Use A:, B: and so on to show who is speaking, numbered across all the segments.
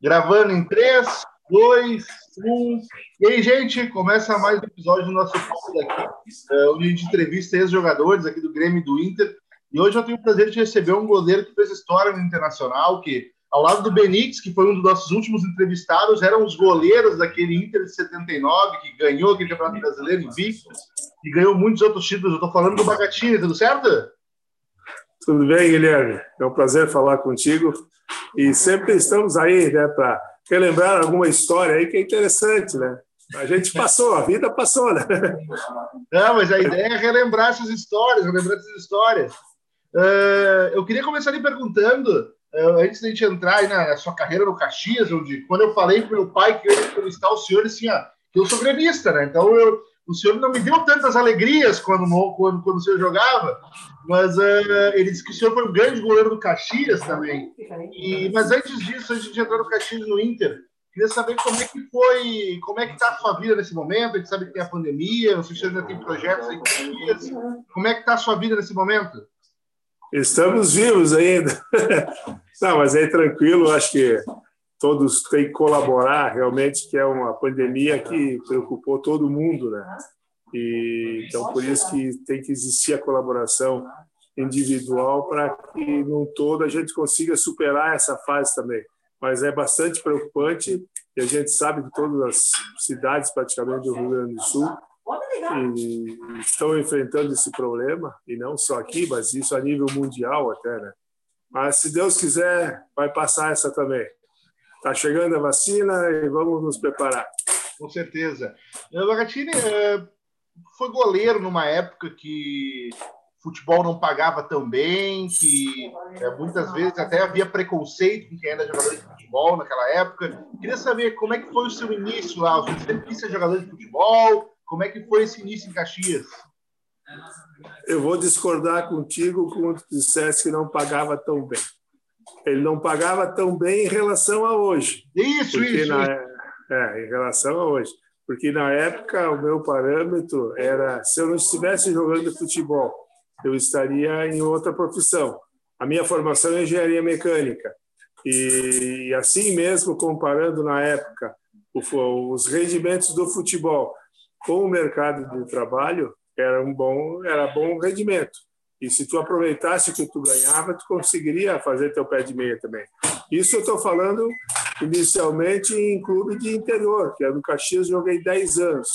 A: Gravando em 3, 2, 1. E aí, gente, começa mais um episódio do nosso podcast aqui, é, onde a gente entrevista ex-jogadores aqui do Grêmio e do Inter. E hoje eu tenho o prazer de receber um goleiro que fez história no Internacional, que, ao lado do Benítez, que foi um dos nossos últimos entrevistados, eram os goleiros daquele Inter de 79, que ganhou aquele Campeonato Brasileiro em Vico, e ganhou muitos outros títulos. Eu estou falando do Bagatini, tudo certo?
B: Tudo bem, Guilherme? É um prazer falar contigo. E sempre estamos aí, né, para relembrar alguma história aí que é interessante, né? A gente passou, a vida passou, né?
A: Não, mas a ideia é relembrar essas histórias, relembrar essas histórias. Uh, eu queria começar lhe perguntando, uh, antes de a gente entrar na, sua carreira no Caxias, onde quando eu falei para meu pai que eu ia entrevistar o senhor, assim, ó, que eu sou gremista, né? Então eu, o senhor não me deu tantas alegrias quando, quando, quando o senhor jogava, mas uh, ele disse que o senhor foi um grande goleiro do Caxias também. E, mas antes disso, antes de entrar no Caxias no Inter, queria saber como é que foi, como é que está a sua vida nesse momento. A gente sabe que tem a pandemia, não sei se ainda tem projetos em Caxias. Como é que está a sua vida nesse momento?
B: Estamos vivos ainda. Não, mas aí tranquilo, acho que todos têm que colaborar realmente, que é uma pandemia que preocupou todo mundo, né? E, então, por isso que tem que existir a colaboração individual para que, num todo, a gente consiga superar essa fase também. Mas é bastante preocupante e a gente sabe que todas as cidades, praticamente, do Rio Grande do Sul estão enfrentando esse problema, e não só aqui, mas isso a nível mundial até, né? Mas, se Deus quiser, vai passar essa também. Está chegando a vacina e vamos nos preparar.
A: Com certeza. Bagatini é, foi goleiro numa época que futebol não pagava tão bem, que é, muitas vezes até havia preconceito com quem era jogador de futebol naquela época. Queria saber como é que foi o seu início lá. Você sempre quis ser jogador de futebol? Como é que foi esse início em Caxias?
B: Eu vou discordar contigo quando tu dissesse que não pagava tão bem ele não pagava tão bem em relação a hoje.
A: Isso, isso,
B: na, É, em relação a hoje. Porque na época o meu parâmetro era se eu não estivesse jogando futebol, eu estaria em outra profissão. A minha formação é engenharia mecânica. E assim mesmo, comparando na época os rendimentos do futebol com o mercado de trabalho, era um bom, era bom rendimento. E se tu aproveitasse o que tu ganhava, tu conseguiria fazer teu pé de meia também. Isso eu estou falando inicialmente em clube de interior, que é no Caxias, joguei 10 anos.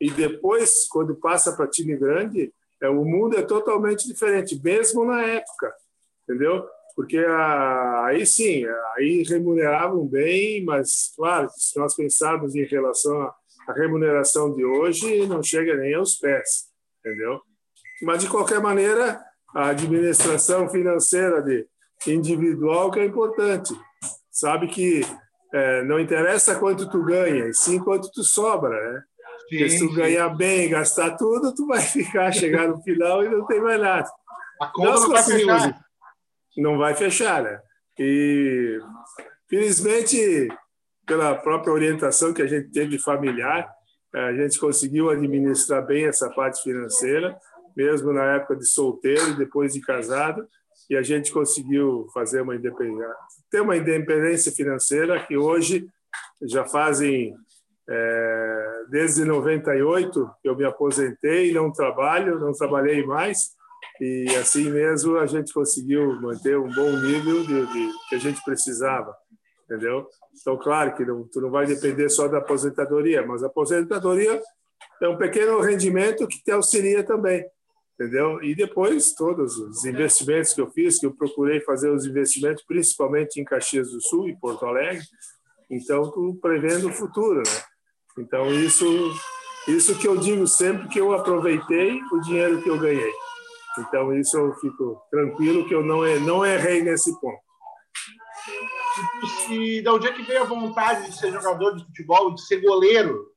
B: E depois, quando passa para time grande, é, o mundo é totalmente diferente, mesmo na época, entendeu? Porque a, aí sim, aí remuneravam bem, mas, claro, se nós pensarmos em relação à remuneração de hoje, não chega nem aos pés, entendeu? Mas, de qualquer maneira, a administração financeira de individual que é importante. Sabe que é, não interessa quanto tu ganha, e sim quanto tu sobra, né? Sim, Porque se tu sim. ganhar bem e gastar tudo, tu vai ficar, chegar no final e não tem mais nada.
A: A conta Nós não vai fechar.
B: Não vai fechar, né? E, felizmente, pela própria orientação que a gente teve familiar, a gente conseguiu administrar bem essa parte financeira mesmo na época de solteiro e depois de casado, e a gente conseguiu fazer uma independência, ter uma independência financeira que hoje já fazem é, desde 98 que eu me aposentei, não trabalho, não trabalhei mais e assim mesmo a gente conseguiu manter um bom nível de, de que a gente precisava, entendeu? Então claro que não, tu não vai depender só da aposentadoria, mas a aposentadoria é um pequeno rendimento que te auxilia também entendeu? E depois todos os investimentos que eu fiz, que eu procurei fazer os investimentos principalmente em Caxias do Sul e Porto Alegre, então tu prevendo o futuro, né? Então isso isso que eu digo sempre que eu aproveitei o dinheiro que eu ganhei. Então isso eu fico tranquilo que eu não não errei nesse ponto.
A: E da onde é que veio a vontade de ser jogador de futebol, de ser goleiro?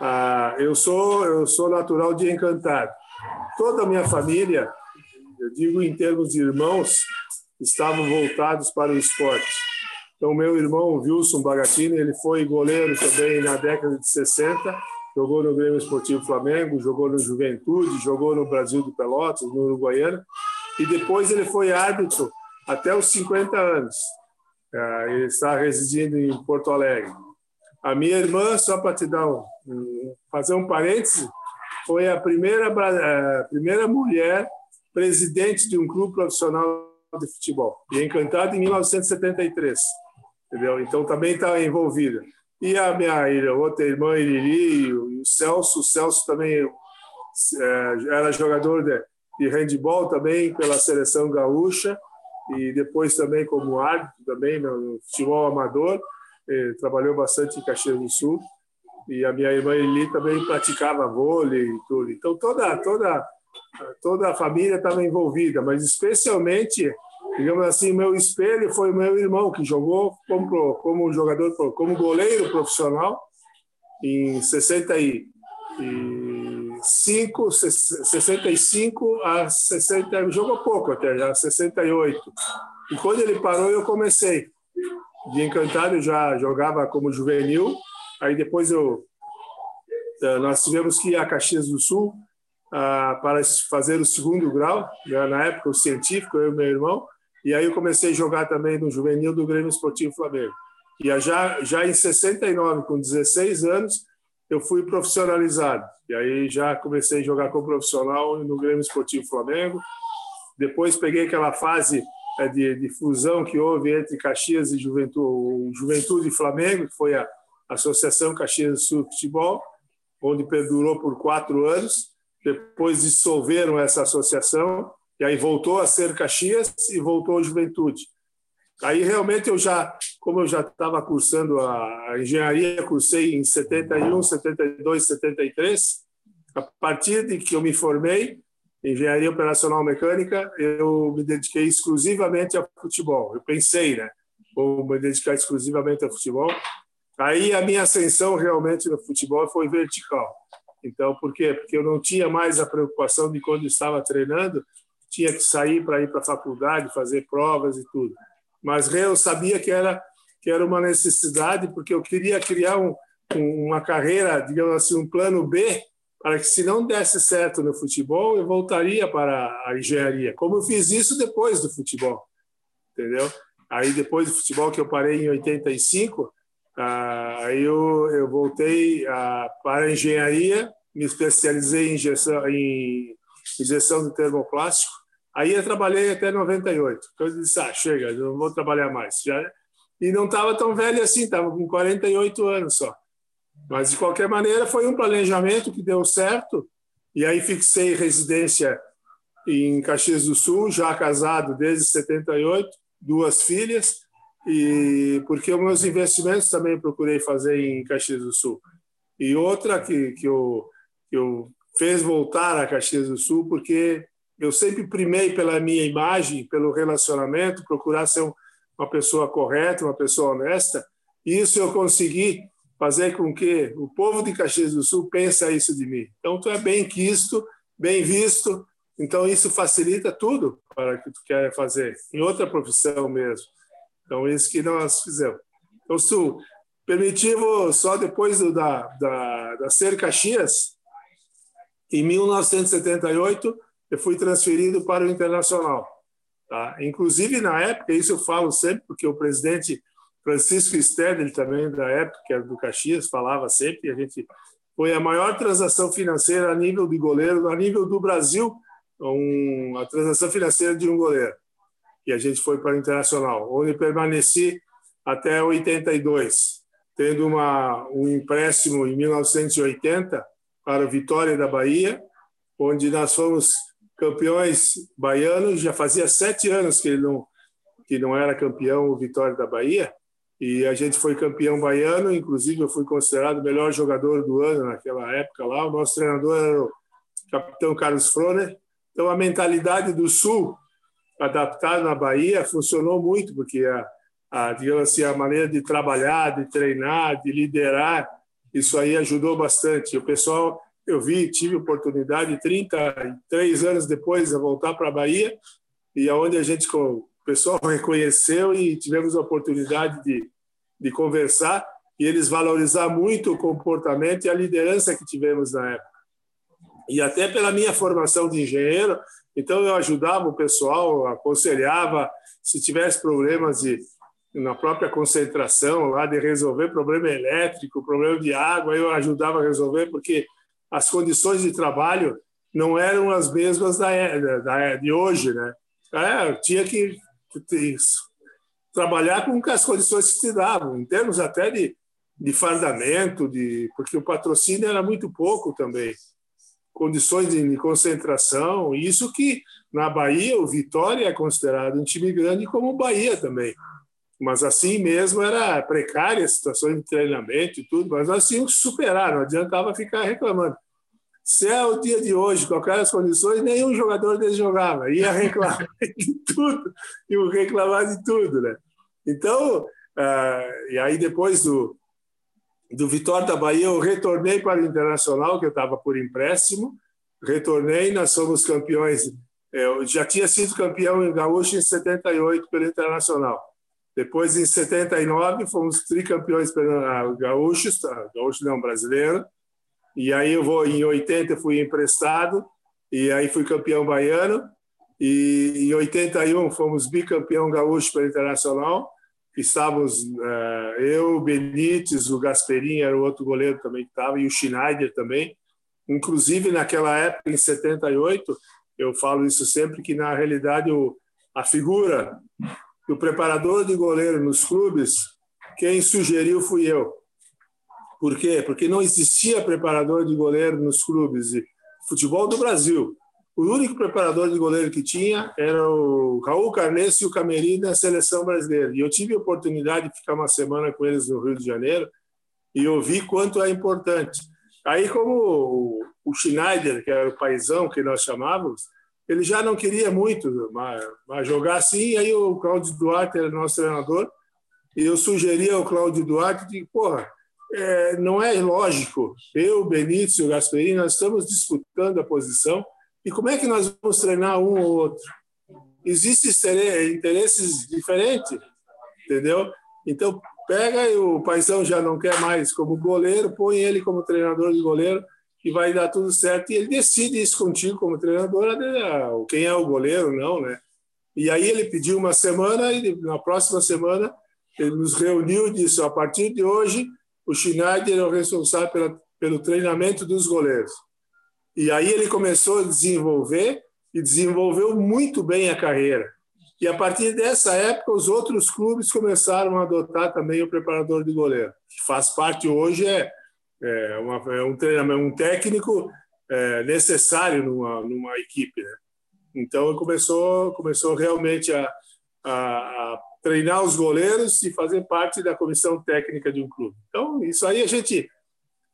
B: Ah, eu sou eu sou natural de Encantado. Toda a minha família, eu digo em termos de irmãos, estavam voltados para o esporte. Então, meu irmão Wilson Bagatini, ele foi goleiro também na década de 60, jogou no Grêmio Esportivo Flamengo, jogou no Juventude, jogou no Brasil de Pelotas, no Uruguaiana, e depois ele foi árbitro até os 50 anos. Ah, ele está residindo em Porto Alegre. A minha irmã, só para te dar um, fazer um parêntese, foi a primeira, a primeira mulher presidente de um clube profissional de futebol. E encantada em 1973, entendeu? Então também está envolvida. E a minha outra irmã, Iriri, e o Celso, o Celso também é, era jogador de, de handball também pela seleção gaúcha e depois também como árbitro também no futebol amador. Trabalhou bastante em Caxias do Sul e a minha irmã Eli também praticava vôlei e tudo. Então toda toda toda a família estava envolvida, mas especialmente, digamos assim, meu espelho foi meu irmão que jogou como como jogador, como goleiro profissional em 65, 65 a 60, jogou pouco até, já 68. E quando ele parou, eu comecei. De encantado, eu já jogava como juvenil Aí depois eu eh, nós tivemos que ir a Caxias do Sul ah, para fazer o segundo grau, né? na época o científico, eu e meu irmão, e aí eu comecei a jogar também no juvenil do Grêmio Esportivo Flamengo. E já já em 69, com 16 anos, eu fui profissionalizado. E aí já comecei a jogar como profissional no Grêmio Esportivo Flamengo. Depois peguei aquela fase de, de fusão que houve entre Caxias e Juventude, Juventude e Flamengo, que foi a Associação Caxias do Sul Futebol, onde perdurou por quatro anos. Depois dissolveram essa associação, e aí voltou a ser Caxias e voltou Juventude. Aí realmente eu já, como eu já estava cursando a engenharia, cursei em 71, 72, 73. A partir de que eu me formei engenharia operacional mecânica, eu me dediquei exclusivamente ao futebol. Eu pensei, né, vou me dedicar exclusivamente ao futebol. Aí a minha ascensão realmente no futebol foi vertical. Então, por quê? Porque eu não tinha mais a preocupação de quando estava treinando, tinha que sair para ir para a faculdade, fazer provas e tudo. Mas eu sabia que era que era uma necessidade, porque eu queria criar um, uma carreira, digamos assim, um plano B, para que se não desse certo no futebol, eu voltaria para a engenharia. Como eu fiz isso depois do futebol, entendeu? Aí depois do futebol que eu parei em 85, ah, aí eu, eu voltei ah, para a engenharia, me especializei em injeção, em injeção de termoplástico. Aí eu trabalhei até 98. Então eu disse, ah, chega, não vou trabalhar mais. Já, e não estava tão velho assim, estava com 48 anos só. Mas, de qualquer maneira, foi um planejamento que deu certo. E aí fixei residência em Caxias do Sul, já casado desde 78, duas filhas e porque os meus investimentos também procurei fazer em Caxias do Sul. E outra que, que, eu, que eu fez voltar a Caxias do Sul, porque eu sempre primei pela minha imagem, pelo relacionamento, procurar ser uma pessoa correta, uma pessoa honesta. E isso eu consegui fazer com que o povo de Caxias do Sul pense isso de mim. Então, tu é bem quisto, bem visto, então isso facilita tudo para que tu quer fazer, em outra profissão mesmo. Então, isso que nós fizemos. Então, se tu permitir, só depois do, da, da, da Ser Caxias, em 1978, eu fui transferido para o Internacional. Tá? Inclusive, na época, isso eu falo sempre, porque o presidente Francisco Stedley, também da época, do Caxias, falava sempre, a gente foi a maior transação financeira a nível de goleiro, a nível do Brasil, um, a transação financeira de um goleiro e a gente foi para o Internacional, onde permaneci até 82, tendo uma, um empréstimo em 1980 para o Vitória da Bahia, onde nós fomos campeões baianos. Já fazia sete anos que ele não que não era campeão o Vitória da Bahia e a gente foi campeão baiano. Inclusive eu fui considerado o melhor jogador do ano naquela época lá. O nosso treinador era o capitão Carlos Froner. Então a mentalidade do Sul adaptado na Bahia funcionou muito, porque a, a, digamos assim, a maneira de trabalhar, de treinar, de liderar, isso aí ajudou bastante. O pessoal, eu vi, tive oportunidade 33 anos depois de voltar para a Bahia, e aonde a gente, o pessoal reconheceu e tivemos a oportunidade de, de conversar, e eles valorizar muito o comportamento e a liderança que tivemos na época. E até pela minha formação de engenheiro, então eu ajudava o pessoal, aconselhava, se tivesse problemas de, na própria concentração lá de resolver problema elétrico, problema de água, eu ajudava a resolver porque as condições de trabalho não eram as mesmas da, da de hoje, né? É, tinha que, que trabalhar com as condições que se davam, em termos até de, de fardamento, de, porque o patrocínio era muito pouco também. Condições de, de concentração, isso que na Bahia o Vitória é considerado um time grande como o Bahia também. Mas assim mesmo era precária a situação de treinamento e tudo, mas nós tínhamos superar, não adiantava ficar reclamando. Se é o dia de hoje, com aquelas condições, nenhum jogador dele jogava, ia reclamar de tudo, ia reclamar de tudo, né? Então, uh, e aí depois do, do Vitória da Bahia, eu retornei para o Internacional, que eu estava por empréstimo, retornei, nós somos campeões, eu já tinha sido campeão em Gaúcho em 78 pelo Internacional. Depois, em 79, fomos tricampeões pelo Gaúcho, tá? Gaúcho não, brasileiro. E aí eu vou em 80 fui emprestado e aí fui campeão baiano. E em 81 fomos bicampeão gaúcho pelo Internacional. Estávamos uh, eu, Benítez, o Gasperini era o outro goleiro também que estava e o Schneider também. Inclusive naquela época em 78, eu falo isso sempre que na realidade o, a figura do preparador de goleiro nos clubes, quem sugeriu fui eu. Por quê? Porque não existia preparador de goleiro nos clubes de futebol do Brasil. O único preparador de goleiro que tinha era o Raul Carneiro e o Camerim na seleção brasileira. E eu tive a oportunidade de ficar uma semana com eles no Rio de Janeiro e eu vi quanto é importante. Aí, como o Schneider, que era o paizão que nós chamávamos, ele já não queria muito mas, jogar assim. Aí o Cláudio Duarte era nosso treinador e eu sugeria ao Cláudio Duarte de, porra, é, não é lógico. Eu, Benítez e o Gasperini, nós estamos disputando a posição e como é que nós vamos treinar um ou outro? Existem interesses diferentes, entendeu? Então, pega e o Paisão já não quer mais como goleiro, põe ele como treinador de goleiro e vai dar tudo certo. E ele decide isso contigo como treinador, quem é o goleiro, não, né? E aí ele pediu uma semana e na próxima semana ele nos reuniu e disse: a partir de hoje o Schneider é o responsável pela, pelo treinamento dos goleiros. E aí ele começou a desenvolver e desenvolveu muito bem a carreira. E a partir dessa época, os outros clubes começaram a adotar também o preparador de goleiro, que faz parte hoje é, é, uma, é um treinamento, um técnico é, necessário numa, numa equipe. Né? Então começou começou realmente a, a, a treinar os goleiros e fazer parte da comissão técnica de um clube. Então, isso aí a gente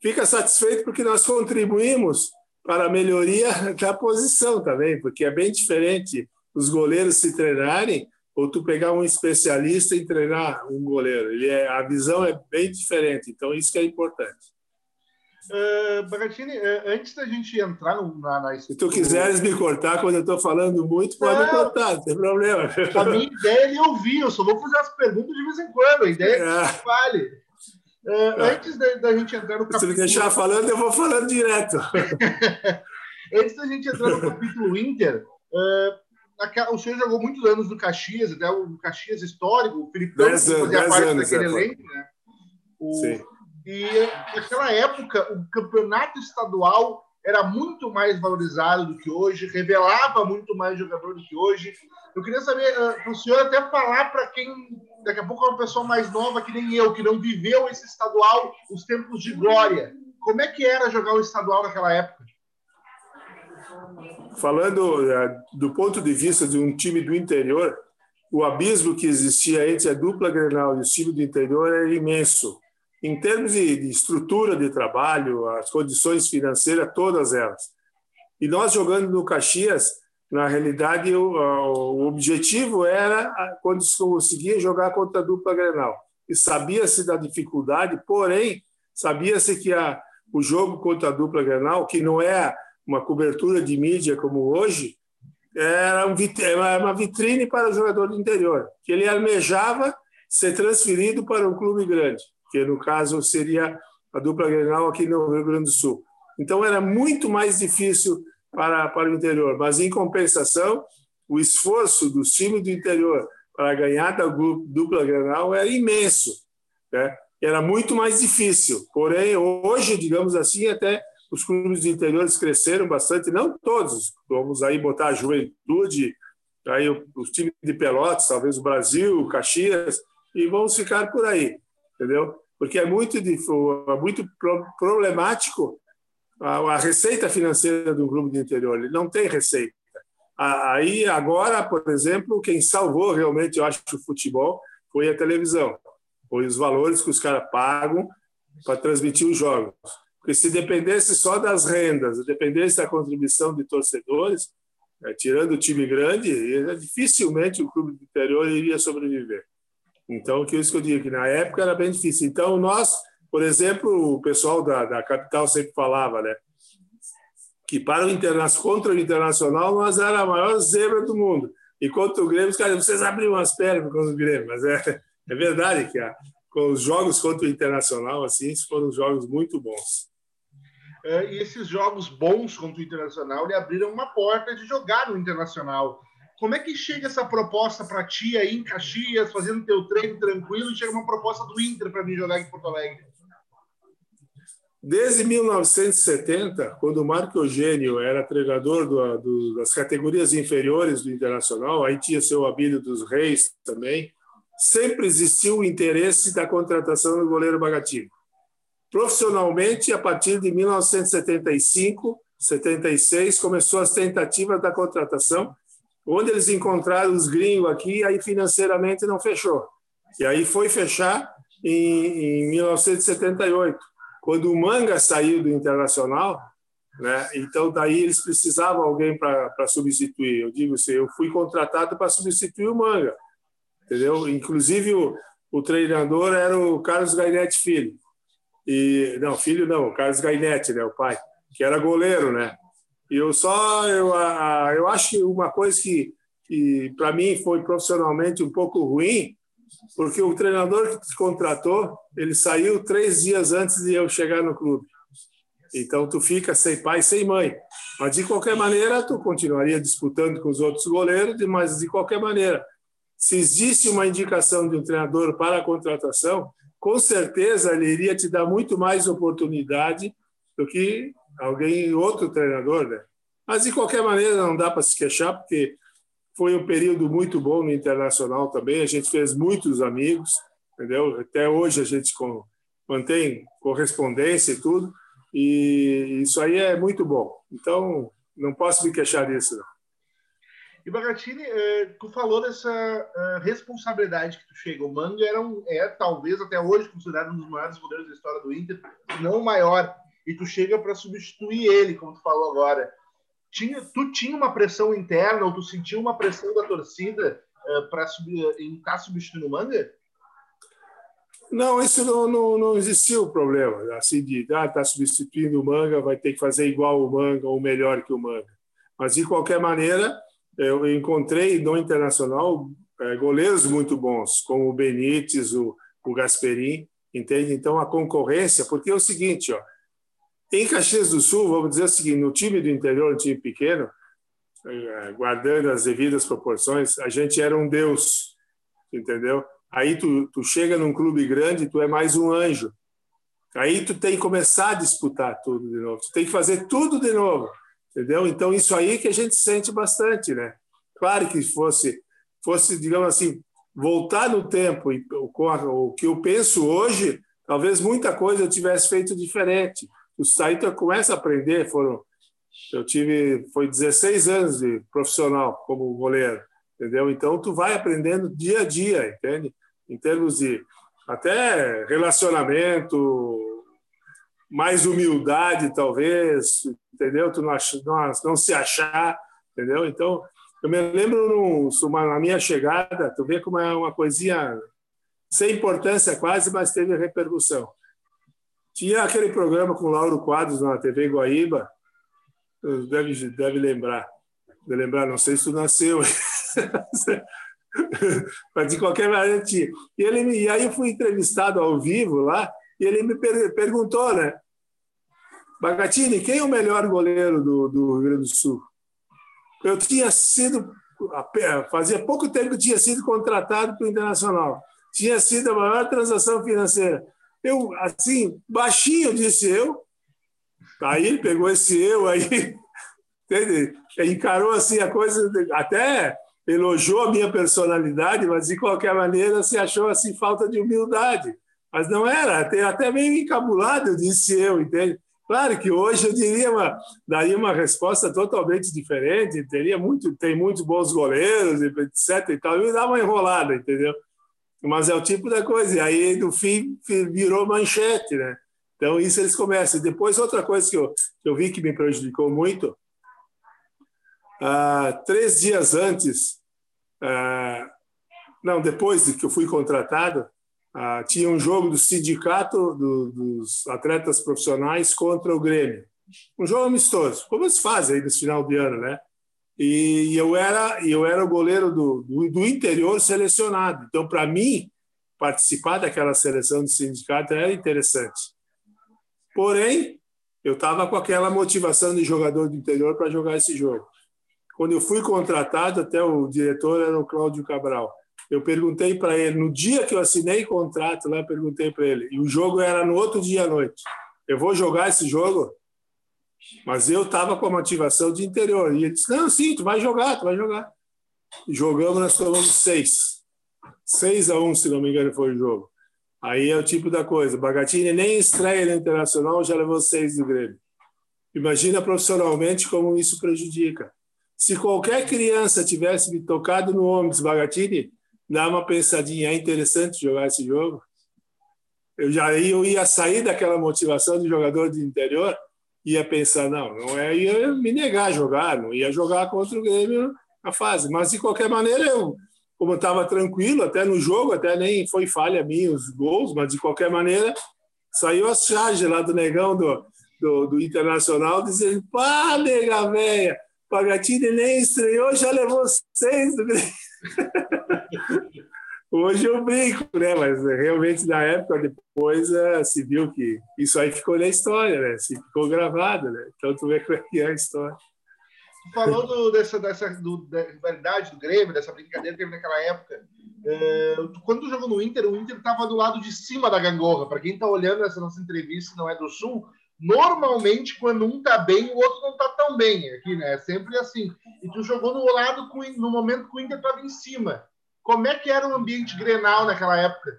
B: fica satisfeito porque nós contribuímos para a melhoria da posição também, porque é bem diferente os goleiros se treinarem ou tu pegar um especialista e treinar um goleiro. Ele é, a visão é bem diferente, então isso que é importante.
A: Uh, Bagatini, uh, antes da gente entrar no, na, na...
B: Se tu quiseres me cortar quando eu estou falando muito, pode não, cortar, não tem problema.
A: A minha ideia é ouvir, eu só vou fazer as perguntas de vez em quando, a ideia é que é. você fale. Uh, Antes da, da, gente entrar no capítulo...
B: Se me deixar falando, eu vou falando direto.
A: antes da gente entrar no capítulo Inter, o senhor jogou muitos anos no Caxias, até o Caxias histórico, o Felipe
B: fazia parte anos, daquele
A: é, elenco, né? O, Sim e naquela época, o campeonato estadual era muito mais valorizado do que hoje, revelava muito mais jogador do que hoje. Eu queria saber, uh, para o senhor até falar para quem daqui a pouco é uma pessoa mais nova que nem eu, que não viveu esse estadual, os tempos de glória. Como é que era jogar o estadual naquela época?
B: Falando uh, do ponto de vista de um time do interior, o abismo que existia entre a dupla Grenal e o time do interior era imenso em termos de, de estrutura de trabalho, as condições financeiras, todas elas. E nós jogando no Caxias, na realidade, o, o objetivo era quando se conseguia jogar contra a dupla Grenal. E sabia-se da dificuldade, porém, sabia-se que a, o jogo contra a dupla Grenal, que não é uma cobertura de mídia como hoje, era, um, era uma vitrine para o jogador do interior, que ele almejava ser transferido para um clube grande que no caso seria a dupla Grenal aqui no Rio Grande do Sul. Então era muito mais difícil para, para o interior, mas em compensação, o esforço do time do interior para ganhar da dupla Grenal era imenso, né? Era muito mais difícil. Porém, hoje, digamos assim, até os clubes do interior cresceram bastante, não todos. Vamos aí botar a Juventude, aí os times de Pelotas, talvez o Brasil, o Caxias, e vamos ficar por aí, entendeu? Porque é muito, é muito problemático a, receita financeira do grupo do interior. Ele não tem receita. Aí, agora, por exemplo, quem salvou realmente, eu acho, o futebol foi a televisão. Foi os valores que os caras pagam para transmitir os jogos. Porque se dependesse só das rendas, dependesse da contribuição de torcedores, é, tirando o time grande, dificilmente o clube do interior iria sobreviver. Então, que é isso que eu digo, que na época era bem difícil. Então, nós, por exemplo, o pessoal da, da capital sempre falava, né? Que para o internacional, contra o internacional, nós era a maior zebra do mundo. E contra o Grêmio, os caras, vocês abriram as pernas contra o Grêmio. Mas é, é verdade que a, os jogos contra o internacional, assim, foram jogos muito bons.
A: É, e esses jogos bons contra o internacional lhe abriram uma porta de jogar no internacional. Como é que chega essa proposta para ti aí em Caxias, fazendo teu treino tranquilo, e chega uma proposta do Inter para mim jogar em Porto Alegre?
B: Desde 1970, quando o Marco Eugênio era treinador do, do, das categorias inferiores do Internacional, aí tinha seu Abílio dos Reis também, sempre existiu o interesse da contratação do goleiro Bagatini. Profissionalmente, a partir de 1975, 76, começou as tentativas da contratação, onde eles encontraram os gringos aqui, aí financeiramente não fechou. E aí foi fechar em, em 1978 quando o Manga saiu do Internacional, né? Então daí eles precisavam alguém para substituir. Eu digo assim, eu fui contratado para substituir o Manga, entendeu? Inclusive o, o treinador era o Carlos Gainetti filho. E não, filho não, o Carlos Gainetti, né, o pai, que era goleiro, né? Eu só eu, eu acho que uma coisa que, que para mim foi profissionalmente um pouco ruim porque o treinador que te contratou, ele saiu três dias antes de eu chegar no clube. Então, tu fica sem pai, sem mãe. Mas, de qualquer maneira, tu continuaria disputando com os outros goleiros, mas, de qualquer maneira, se existe uma indicação de um treinador para a contratação, com certeza ele iria te dar muito mais oportunidade do que alguém, outro treinador, né? Mas, de qualquer maneira, não dá para se queixar, porque foi um período muito bom no internacional também. A gente fez muitos amigos, entendeu? Até hoje a gente mantém correspondência e tudo. E isso aí é muito bom. Então, não posso me queixar disso. Não.
A: E Bagatini, eh, tu falou dessa eh, responsabilidade que tu chega. O Manga era um, é talvez até hoje considerado um dos maiores goleiros da história do Inter, não o maior. E tu chega para substituir ele, como tu falou agora tinha, tu tinha uma pressão interna ou tu sentiu uma pressão da torcida uh, eh, para estar substituindo o Manga?
B: Não, isso não, não, não existiu o problema, assim, de ah, tá substituindo o Manga, vai ter que fazer igual o Manga ou melhor que o Manga. Mas, de qualquer maneira, eu encontrei no Internacional é, goleiros muito bons, como o Benítez, o, o Gasperin, entende? Então, a concorrência, porque é o seguinte, ó, em Caxias do Sul, vamos dizer o seguinte, no time do interior, um time pequeno, eh, guardando as devidas proporções, a gente era um deus, entendeu? Aí tu, tu chega num clube grande, tu é mais um anjo. Aí tu tem que começar a disputar tudo de novo. Tu tem que fazer tudo de novo, entendeu? Então isso aí que a gente sente bastante, né? Claro que fosse, fosse digamos assim, voltar no tempo e o que eu penso hoje, talvez muita coisa eu tivesse feito diferente aí tu começa a aprender. Foram, eu tive, foi 16 anos de profissional como goleiro, entendeu? Então tu vai aprendendo dia a dia, entende? Em termos de até relacionamento, mais humildade talvez, entendeu? Tu não, não, não se achar, entendeu? Então eu me lembro num, na minha chegada, tu vê como é uma coisinha sem importância quase, mas teve repercussão. Tinha aquele programa com Lauro Quadros na TV Guaíba, deve, deve lembrar. Deve lembrar, não sei se tu nasceu. Mas de qualquer maneira tinha. E, ele, e aí eu fui entrevistado ao vivo lá, e ele me per perguntou, né? Bagatini, quem é o melhor goleiro do, do Rio Grande do Sul? Eu tinha sido fazia pouco tempo que tinha sido contratado para o Internacional. Tinha sido a maior transação financeira. Eu, assim, baixinho, disse eu. Aí ele pegou esse eu aí, entende? encarou assim a coisa, até elogiou a minha personalidade, mas de qualquer maneira se achou assim falta de humildade. Mas não era, até, meio encabulado, disse eu, entende? Claro que hoje eu diria uma, daria uma resposta totalmente diferente, teria muito, tem muitos bons goleiros, etc. e tal, e dá uma enrolada, entendeu? Mas é o tipo da coisa. E aí, no fim, virou manchete, né? Então, isso eles começam. Depois, outra coisa que eu, que eu vi que me prejudicou muito, ah, três dias antes, ah, não, depois de que eu fui contratado, ah, tinha um jogo do sindicato do, dos atletas profissionais contra o Grêmio. Um jogo amistoso, como eles fazem aí nesse final de ano, né? E, e eu era eu era o goleiro do, do, do interior selecionado. Então, para mim, participar daquela seleção do sindicato era interessante. Porém, eu estava com aquela motivação de jogador do interior para jogar esse jogo. Quando eu fui contratado, até o diretor era o Cláudio Cabral eu perguntei para ele, no dia que eu assinei contrato lá, perguntei para ele, e o jogo era no outro dia à noite. Eu vou jogar esse jogo? Mas eu estava com a motivação de interior. E ele disse: Não, sim, tu vai jogar, tu vai jogar. Jogamos, nós tomamos seis. Seis a um, se não me engano, foi o jogo. Aí é o tipo da coisa. Bagatini nem estreia no Internacional, já levou seis do Grêmio. Imagina profissionalmente como isso prejudica. Se qualquer criança tivesse me tocado no ombro Bagatini, dá uma pensadinha, é interessante jogar esse jogo. Eu já eu ia sair daquela motivação de jogador de interior, ia pensar, não, não é, ia me negar a jogar, não ia jogar contra o Grêmio na fase. Mas, de qualquer maneira, eu, como estava tranquilo, até no jogo, até nem foi falha minha os gols, mas, de qualquer maneira, saiu a charge lá do negão do, do, do Internacional, dizendo, pá, nega velha, Pagatini nem estreou, já levou seis do Grêmio. Hoje eu brinco, né? Mas realmente na época depois uh, se viu que isso aí ficou na história, né? Se ficou gravado, né? Então tu vê como é que é a história.
A: Falou do, dessa, dessa do, da rivalidade do Grêmio, dessa brincadeira que teve naquela época. Uh, quando tu jogou no Inter, o Inter estava do lado de cima da gangorra. Para quem está olhando essa nossa entrevista não é do Sul, normalmente quando um tá bem, o outro não tá tão bem aqui, né? É sempre assim. E tu jogou no lado no momento que o Inter estava em cima. Como é que era o ambiente Grenal naquela época?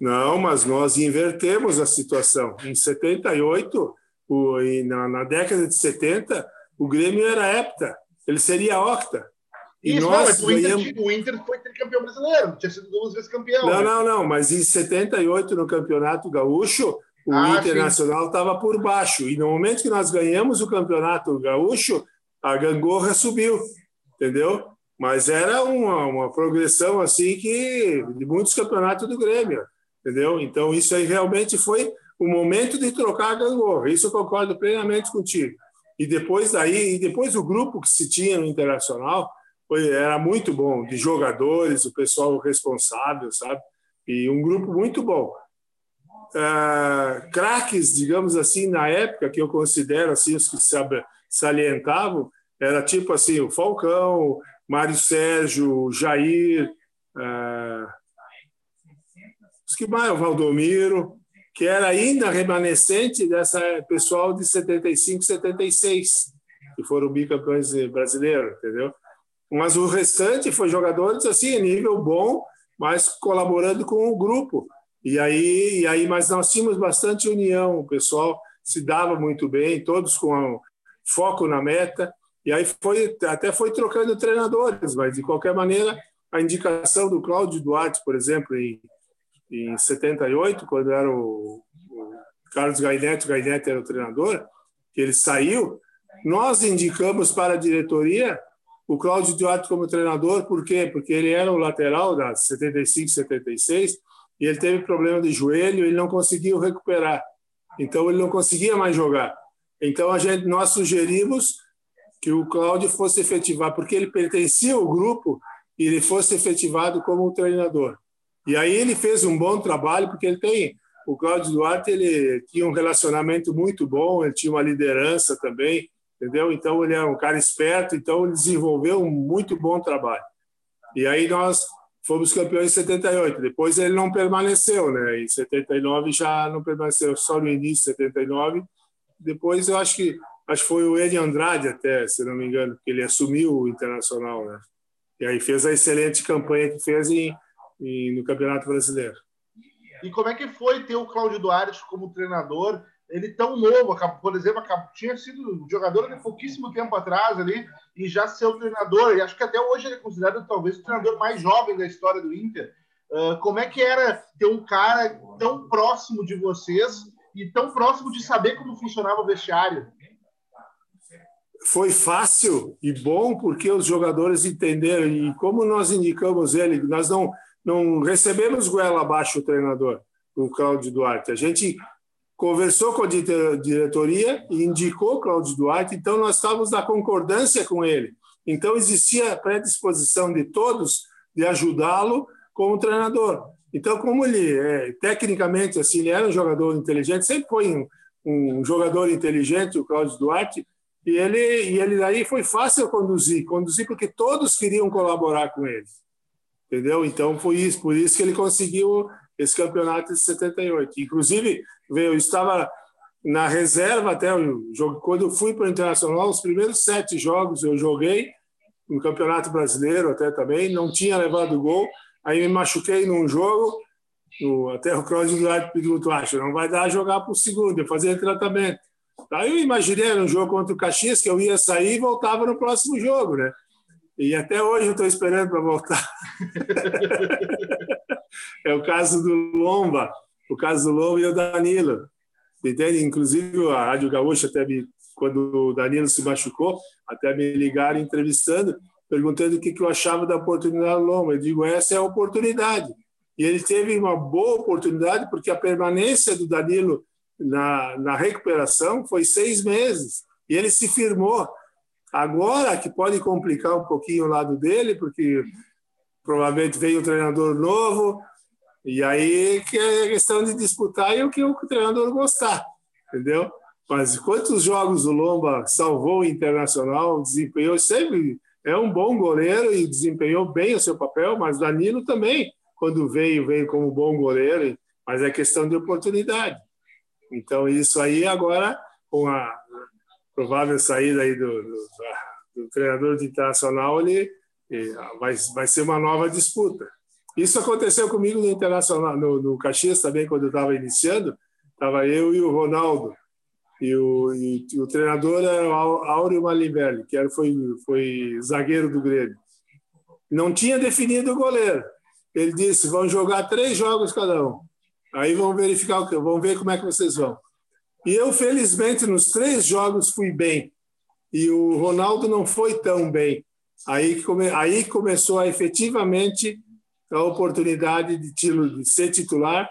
B: Não, mas nós invertemos a situação. Em 78, o, e na, na década de 70, o Grêmio era hepta, ele seria octa.
A: E Isso, nós não, o, Inter, ganhamos... o Inter foi campeão brasileiro, tinha sido duas vezes campeão.
B: Não, né? não, não, mas em 78, no Campeonato Gaúcho, o ah, Internacional estava por baixo. E no momento que nós ganhamos o Campeonato Gaúcho, a gangorra subiu, entendeu? Mas era uma, uma progressão assim que de muitos campeonatos do Grêmio, entendeu? Então isso aí realmente foi o momento de trocar a gangorra. Isso eu concordo plenamente contigo. E depois daí, e depois o grupo que se tinha no Internacional foi, era muito bom, de jogadores, o pessoal responsável, sabe? E um grupo muito bom uh, craques, digamos assim, na época, que eu considero assim, os que se salientavam, era tipo assim, o Falcão, Mário Sérgio, Jair, uh, os que mais, o Valdomiro, que era ainda remanescente dessa pessoal de 75, 76, que foram bicampeões brasileiros, entendeu? Mas o restante foi jogadores assim, nível bom, mas colaborando com o grupo. E aí, e aí, mas nós tínhamos bastante união, o pessoal se dava muito bem, todos com foco na meta. E aí foi até foi trocando treinadores, mas de qualquer maneira a indicação do Cláudio Duarte, por exemplo, em, em 78, quando era o, o Carlos Gainete, o era o treinador, que ele saiu, nós indicamos para a diretoria o Cláudio Duarte como treinador, por quê? Porque ele era o lateral da 75, 76 e ele teve problema de joelho, ele não conseguiu recuperar. Então ele não conseguia mais jogar. Então a gente nós sugerimos que o Cláudio fosse efetivar, porque ele pertencia ao grupo e ele fosse efetivado como treinador. E aí ele fez um bom trabalho, porque ele tem o Cláudio Duarte ele tinha um relacionamento muito bom, ele tinha uma liderança também, entendeu? Então ele é um cara esperto, então ele desenvolveu um muito bom trabalho. E aí nós fomos campeões em 78. Depois ele não permaneceu, né? Em 79 já não permaneceu, só no início de 79. Depois eu acho que acho que foi o Edi Andrade até, se não me engano, que ele assumiu o Internacional, né? E aí fez a excelente campanha que fez em, em no Campeonato Brasileiro.
A: E como é que foi ter o Cláudio Duarte como treinador? Ele tão novo, por exemplo, tinha sido jogador de pouquíssimo tempo atrás ali e já ser o treinador. E acho que até hoje ele é considerado talvez o treinador mais jovem da história do Inter. Uh, como é que era ter um cara tão próximo de vocês e tão próximo de saber como funcionava o vestiário?
B: Foi fácil e bom porque os jogadores entenderam e como nós indicamos ele, nós não não recebemos goela abaixo o treinador, o Cláudio Duarte. A gente conversou com a diretoria e indicou Cláudio Duarte, então nós estávamos na concordância com ele. Então existia a predisposição de todos de ajudá-lo como treinador. Então, como ele, é, tecnicamente, assim, ele era um jogador inteligente, sempre foi um, um jogador inteligente, o Cláudio Duarte, e ele, e ele daí foi fácil conduzir, conduzir porque todos queriam colaborar com ele entendeu? Então foi isso, por isso que ele conseguiu esse campeonato de 78. Inclusive, eu estava na reserva até o jogo quando eu fui para o internacional, os primeiros sete jogos eu joguei no Campeonato Brasileiro até também, não tinha levado gol, aí me machuquei num jogo, no, até o Cross do pediu, tu acha, não vai dar jogar para o segundo, eu fazer tratamento. Eu imaginei, um jogo contra o Caxias, que eu ia sair e voltava no próximo jogo, né? E até hoje eu estou esperando para voltar. é o caso do Lomba, o caso do Lomba e o Danilo. Entende? Inclusive a Rádio Gaúcha, até me, quando o Danilo se machucou, até me ligaram entrevistando, perguntando o que, que eu achava da oportunidade do Lomba. Eu digo, essa é a oportunidade. E ele teve uma boa oportunidade, porque a permanência do Danilo na, na recuperação foi seis meses. E ele se firmou. Agora que pode complicar um pouquinho o lado dele, porque provavelmente veio um treinador novo, e aí que é questão de disputar e o que o treinador gostar, entendeu? Mas quantos jogos o Lomba salvou o Internacional, desempenhou sempre, é um bom goleiro e desempenhou bem o seu papel, mas Danilo também, quando veio, veio como bom goleiro, mas é questão de oportunidade. Então, isso aí agora, com a provável saída aí do, do, do treinador de internacional, ele, ele vai, vai ser uma nova disputa. Isso aconteceu comigo no Internacional, no, no Caxias também, quando eu estava iniciando. Estava eu e o Ronaldo. E o, e, o treinador era o Áureo Malinvelli, que era, foi, foi zagueiro do Grêmio. Não tinha definido o goleiro. Ele disse: vão jogar três jogos cada um. Aí vão verificar, vão ver como é que vocês vão. E eu, felizmente, nos três jogos fui bem. E o Ronaldo não foi tão bem. Aí, come, aí começou a, efetivamente a oportunidade de, de ser titular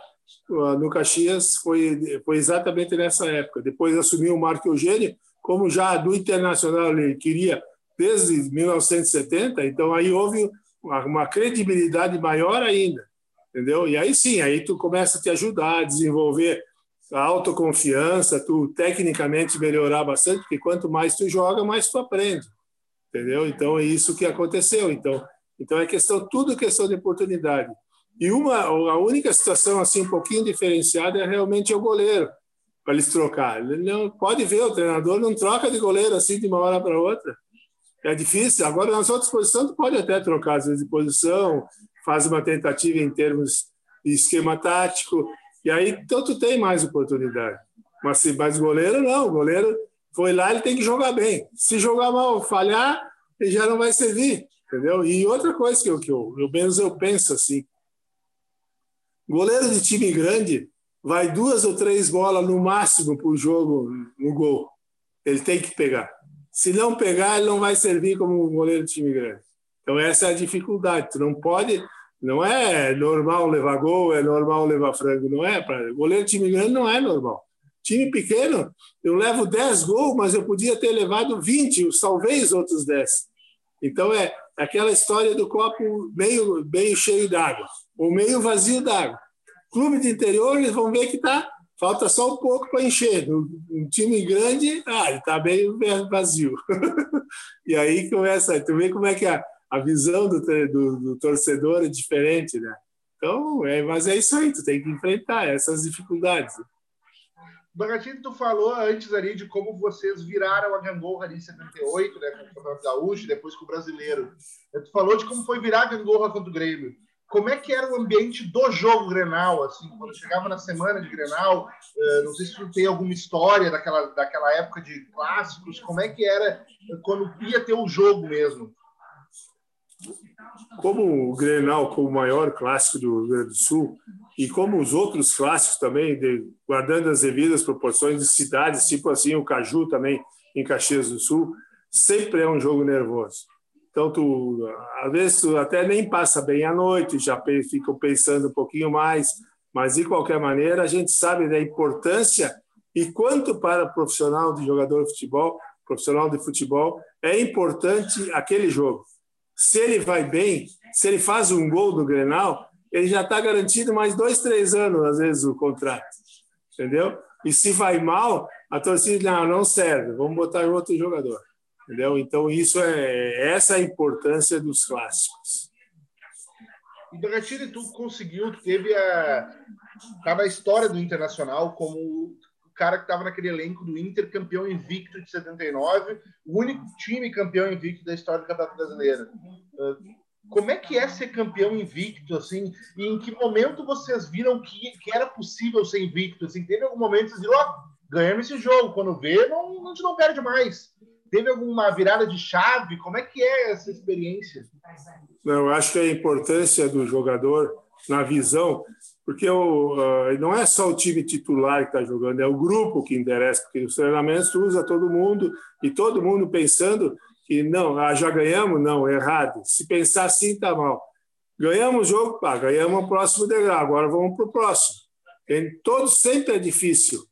B: uh, no Caxias. Foi, foi exatamente nessa época. Depois assumiu o Marco Eugênio, como já do Internacional ele queria desde 1970. Então aí houve uma credibilidade maior ainda. Entendeu? E aí sim, aí tu começa a te ajudar a desenvolver a autoconfiança, tu tecnicamente melhorar bastante, porque quanto mais tu joga, mais tu aprende. Entendeu? Então é isso que aconteceu. Então, então é questão tudo questão de oportunidade. E uma a única situação assim um pouquinho diferenciada é realmente o goleiro para eles trocar. Ele não pode ver o treinador não troca de goleiro assim de uma hora para outra. É difícil. Agora nas outras posições tu pode até trocar às vezes de posição, faz uma tentativa em termos de esquema tático, e aí, então, tu tem mais oportunidade. Mas se mais goleiro, não. O goleiro foi lá, ele tem que jogar bem. Se jogar mal, falhar, ele já não vai servir. Entendeu? E outra coisa que eu, que eu, eu menos eu penso assim: goleiro de time grande vai duas ou três bolas no máximo por jogo no gol. Ele tem que pegar. Se não pegar, ele não vai servir como goleiro de time grande. Então, essa é a dificuldade. Tu não pode não é normal levar gol, é normal levar frango, não é? Para goleiro de time grande não é normal. Time pequeno, eu levo 10 gols, mas eu podia ter levado 20, talvez outros 10. Então é aquela história do copo meio, meio cheio d'água, ou meio vazio d'água. Clube de interior, eles vão ver que está falta só um pouco para encher. Um, time grande, ah, está bem vazio. e aí começa, tu vê como é que a, a visão do, do, do torcedor é diferente, né? Então, é, mas é isso aí, tu tem que enfrentar essas dificuldades.
A: Bagatini, tu falou antes ali de como vocês viraram a gangorra ali em 78, né, com o Gaúcho, depois com o Brasileiro. Tu falou de como foi virar a gangorra contra o Grêmio. Como é que era o ambiente do jogo Grenal, assim, quando chegava na semana de Grenal? Uh, não sei se tu tem alguma história daquela, daquela época de clássicos. Como é que era quando ia ter o jogo mesmo?
B: Como o Grenal, como o maior clássico do Rio Grande do Sul, e como os outros clássicos também, de, guardando as devidas proporções de cidades, tipo assim o Caju também em Caxias do Sul, sempre é um jogo nervoso. Então, tu, às vezes, tu até nem passa bem a noite, já fica pensando um pouquinho mais, mas, de qualquer maneira, a gente sabe da importância e quanto para profissional de jogador de futebol, profissional de futebol, é importante aquele jogo. Se ele vai bem, se ele faz um gol no Grenal, ele já está garantido mais dois, três anos, às vezes, o contrato. Entendeu? E se vai mal, a torcida não, não serve, vamos botar outro jogador. Entendeu? Então, isso é essa é a importância dos clássicos.
A: E Bergatini, tu conseguiu, teve a. Tá na história do Internacional como o cara que estava naquele elenco do Inter, campeão invicto de 79, o único time campeão invicto da história do Campeonato Brasileiro. Como é que é ser campeão invicto, assim? E em que momento vocês viram que, que era possível ser invicto? Assim, teve algum momento que vocês viram, ó, oh, ganhamos esse jogo. Quando vê, não, a gente não perde mais. Teve alguma virada de chave? Como é que é essa experiência?
B: Não, acho que a importância do jogador na visão, porque o, uh, não é só o time titular que está jogando, é o grupo que interessa, porque os treinamentos usa todo mundo e todo mundo pensando que não, ah, já ganhamos, não, errado. Se pensar assim, tá mal. Ganhamos o jogo, pá, ganhamos o próximo degrau, agora vamos para o próximo. Todo sempre é difícil.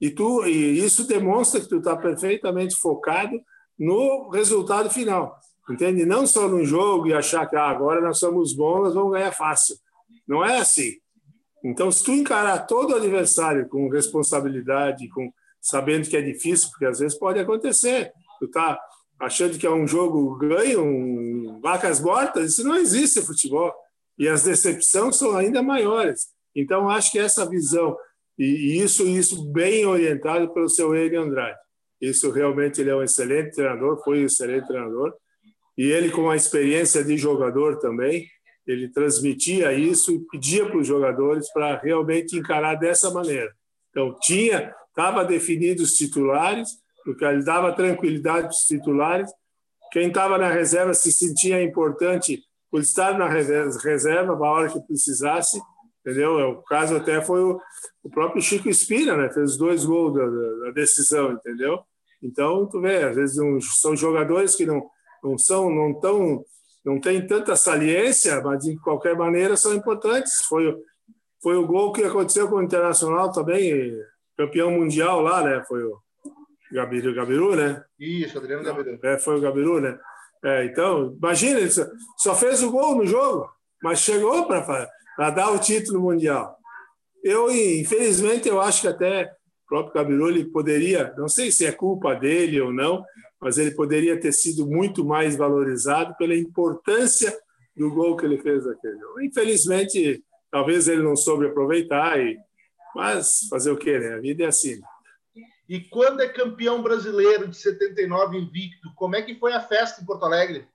B: E, tu, e isso demonstra que tu está perfeitamente focado no resultado final. Entende? Não só no jogo e achar que ah, agora nós somos bons, nós vamos ganhar fácil. Não é assim. Então, se tu encarar todo o adversário com responsabilidade, com sabendo que é difícil, porque às vezes pode acontecer. Tu tá achando que é um jogo ganho, um vacas mortas, isso não existe no futebol. E as decepções são ainda maiores. Então, acho que essa visão, e isso, isso bem orientado pelo seu Ele Andrade. Isso realmente ele é um excelente treinador, foi um excelente treinador. E ele, com a experiência de jogador também, ele transmitia isso e pedia para os jogadores para realmente encarar dessa maneira. Então, tinha, estava definido os titulares, porque ele dava tranquilidade para os titulares. Quem estava na reserva se sentia importante por estar na reserva na hora que precisasse, entendeu? É, o caso até foi o, o próprio Chico Espira, né? Fez dois gols da, da, decisão, entendeu? Então, tu vê, às vezes um, são jogadores que não, não são, não tão, não tem tanta saliência, mas de qualquer maneira são importantes. Foi, foi o gol que aconteceu com o Internacional também, campeão mundial lá, né? Foi o Gabiru, Gabiru, né?
A: Isso, Adriano Gabiru.
B: É, foi o Gabiru, né? É, então, imagina, só fez o gol no jogo, mas chegou para dar o título mundial. Eu, infelizmente, eu acho que até o próprio Gabiru ele poderia, não sei se é culpa dele ou não, mas ele poderia ter sido muito mais valorizado pela importância do gol que ele fez naquele jogo. Infelizmente, talvez ele não soube aproveitar, e, mas fazer o quê, né? A vida é assim.
A: E quando é campeão brasileiro de 79 invicto, como é que foi a festa em Porto Alegre?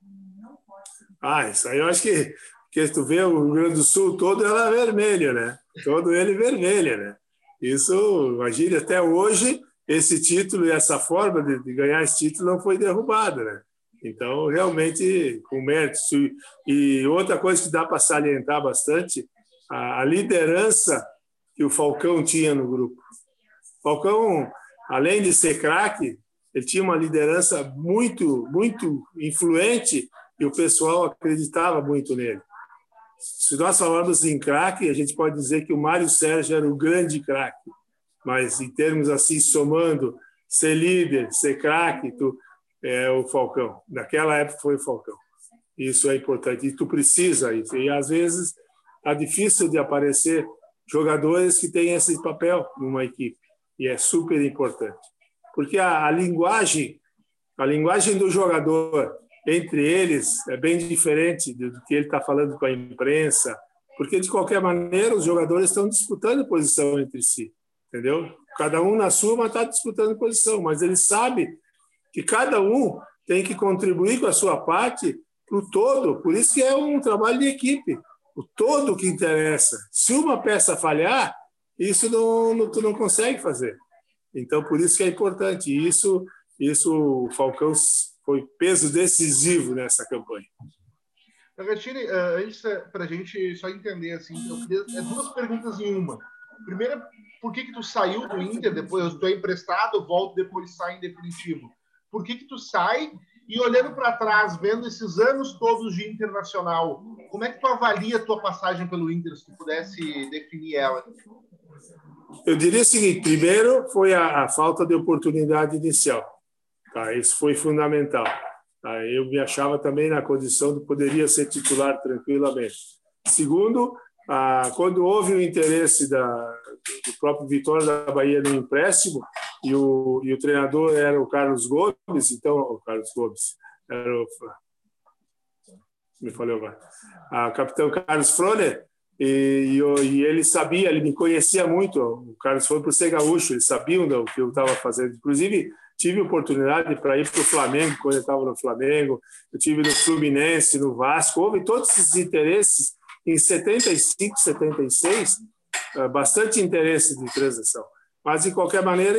B: Ah, isso aí eu acho que, que tu vê o Rio Grande do Sul todo ela é vermelho, né? Todo ele vermelho, né? Isso, imagine, até hoje esse título e essa forma de, de ganhar esse título não foi derrubada, né? Então, realmente, com mérito. E outra coisa que dá para salientar bastante, a, a liderança que o Falcão tinha no grupo. Falcão além de ser craque, ele tinha uma liderança muito, muito influente e o pessoal acreditava muito nele. Se nós falamos em craque, a gente pode dizer que o Mário Sérgio era o grande craque, mas em termos assim, somando ser líder, ser craque, tu, é o Falcão. Naquela época foi o Falcão. Isso é importante. E tu precisa isso. E às vezes tá difícil de aparecer jogadores que têm esse papel numa equipe e é super importante, porque a, a linguagem, a linguagem do jogador entre eles é bem diferente do que ele está falando com a imprensa, porque de qualquer maneira os jogadores estão disputando posição entre si, entendeu? Cada um na sua, mas está disputando posição, mas ele sabe que cada um tem que contribuir com a sua parte para o todo, por isso que é um trabalho de equipe, o todo que interessa. Se uma peça falhar, isso não, não tu não consegue fazer. Então por isso que é importante. Isso, isso o Falcão foi peso decisivo nessa campanha.
A: Ragatini, eh, antes para a gente só entender assim, eu queria, é duas perguntas em uma. Primeira, por que que tu saiu do Inter depois? Tu é emprestado, volta depois sai em definitivo. Por que que tu sai? E olhando para trás, vendo esses anos todos de internacional, como é que tu avalia a tua passagem pelo Inter, se tu pudesse definir ela?
B: Eu diria o seguinte: primeiro foi a, a falta de oportunidade inicial. Tá? Isso foi fundamental. Tá? Eu me achava também na condição de poderia ser titular tranquilamente. Segundo, ah, quando houve o interesse da, do próprio Vitória da Bahia no empréstimo e o, e o treinador era o Carlos Gomes, então o Carlos Gomes era o me falei agora, a capitão Carlos Froner e, e, e, ele sabia, ele me conhecia muito. O Carlos foi para o ser gaúcho, eles sabiam o que eu estava fazendo. Inclusive tive oportunidade para ir para o Flamengo quando eu estava no Flamengo. Eu tive no Fluminense, no Vasco. Houve todos esses interesses em 75, 76, eh, bastante interesse de transação. Mas, de qualquer maneira,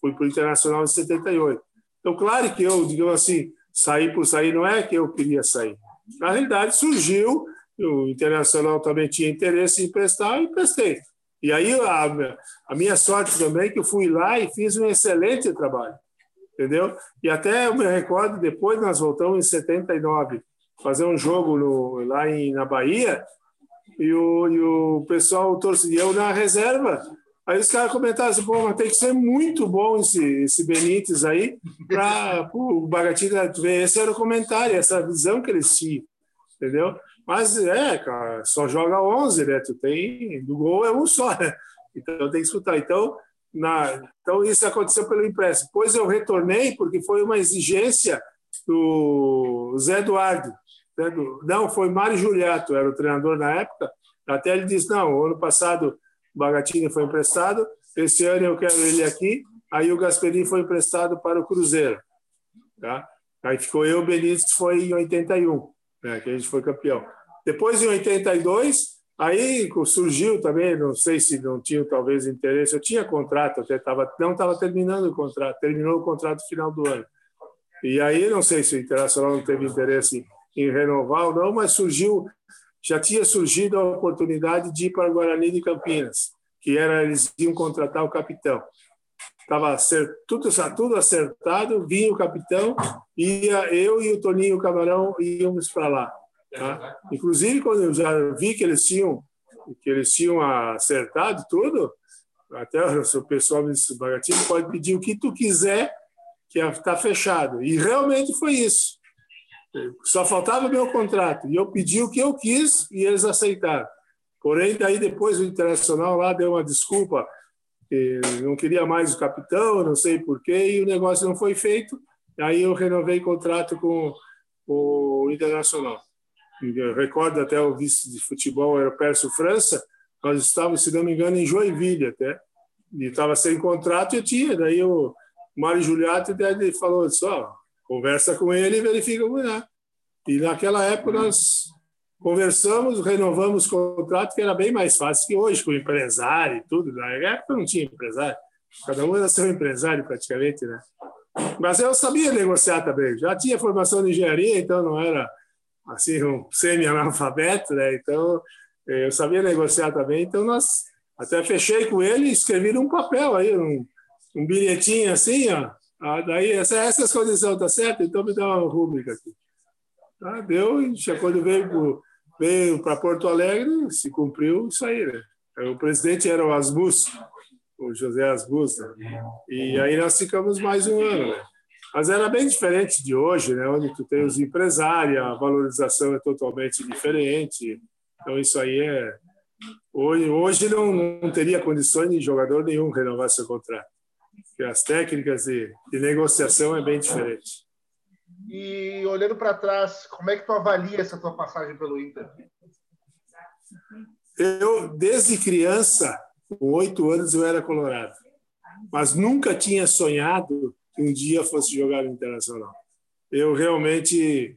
B: fui para o Internacional em 78. Então, claro que eu, digamos assim, sair por sair não é que eu queria sair. Na realidade, surgiu, o Internacional também tinha interesse em emprestar, e emprestei. E aí, a, a minha sorte também é que eu fui lá e fiz um excelente trabalho entendeu? E até eu me recordo, depois nós voltamos em 79, fazer um jogo no, lá em, na Bahia, e o, e o pessoal torceu na reserva. Aí os caras comentaram assim, pô, mas tem que ser muito bom esse, esse Benítez aí para o Bagatinho ver. Esse era o comentário, essa visão que eles tinham, entendeu? Mas é, cara, só joga 11, né? Tu tem, do gol é um só, né? Então tem que escutar. Então, na, então, isso aconteceu pelo empréstimo. Depois eu retornei, porque foi uma exigência do Zé Eduardo. Né, não, foi Mário Juliato, era o treinador na época. Até ele disse: não, ano passado o Bagatini foi emprestado, esse ano eu quero ele aqui. Aí o Gasperini foi emprestado para o Cruzeiro. Tá? Aí ficou eu, o Benítez, foi em 81, né, que a gente foi campeão. Depois, em 82, Aí surgiu também, não sei se não tinha talvez interesse, eu tinha contrato, até tava, não estava terminando o contrato, terminou o contrato no final do ano. E aí não sei se o Internacional não teve interesse em renovar ou não, mas surgiu, já tinha surgido a oportunidade de ir para o Guarani de Campinas, que era eles iam contratar o capitão. Estava tudo, tudo acertado, vinha o capitão, ia eu e o Toninho Camarão íamos para lá. Tá? Inclusive, quando eu já vi que eles tinham que eles tinham acertado tudo, até o pessoal me disse, Bagatino, pode pedir o que tu quiser, que está fechado. E realmente foi isso. Só faltava o meu contrato. E eu pedi o que eu quis e eles aceitaram. Porém, daí depois o Internacional lá deu uma desculpa, que não queria mais o capitão, não sei porquê, e o negócio não foi feito. Aí eu renovei contrato com o Internacional eu recordo até o vice de futebol era o Pércio França, nós estávamos, se não me engano, em Joinville até, e estava sem contrato e eu tinha, daí o Mário Juliato até falou só, conversa com ele e verifica como é. E naquela época nós conversamos, renovamos o contrato, que era bem mais fácil que hoje, com empresário e tudo. Na época não tinha empresário, cada um era seu empresário praticamente, né? Mas eu sabia negociar também, já tinha formação de engenharia, então não era assim, um semi-analfabeto, né? Então, eu sabia negociar também. Então, nós até fechei com ele e escrevi num papel aí, um, um bilhetinho assim, ó. Ah, daí, essa, essas condições, tá certo? Então, me dá uma rúbrica aqui. Tá, deu, e quando veio veio para Porto Alegre, se cumpriu isso aí, né? O presidente era o Asmus, o José Asmus, né? E aí nós ficamos mais um ano, né? Mas era bem diferente de hoje, né? onde tu tem os empresários, a valorização é totalmente diferente. Então, isso aí é, Hoje, hoje não, não teria condições de jogador nenhum renovar seu contrato. Porque as técnicas de, de negociação é bem diferente.
A: E olhando para trás, como é que tu avalia essa tua passagem pelo Inter?
B: Eu, desde criança, com oito anos, eu era colorado. Mas nunca tinha sonhado que um dia fosse jogar no Internacional. Eu realmente...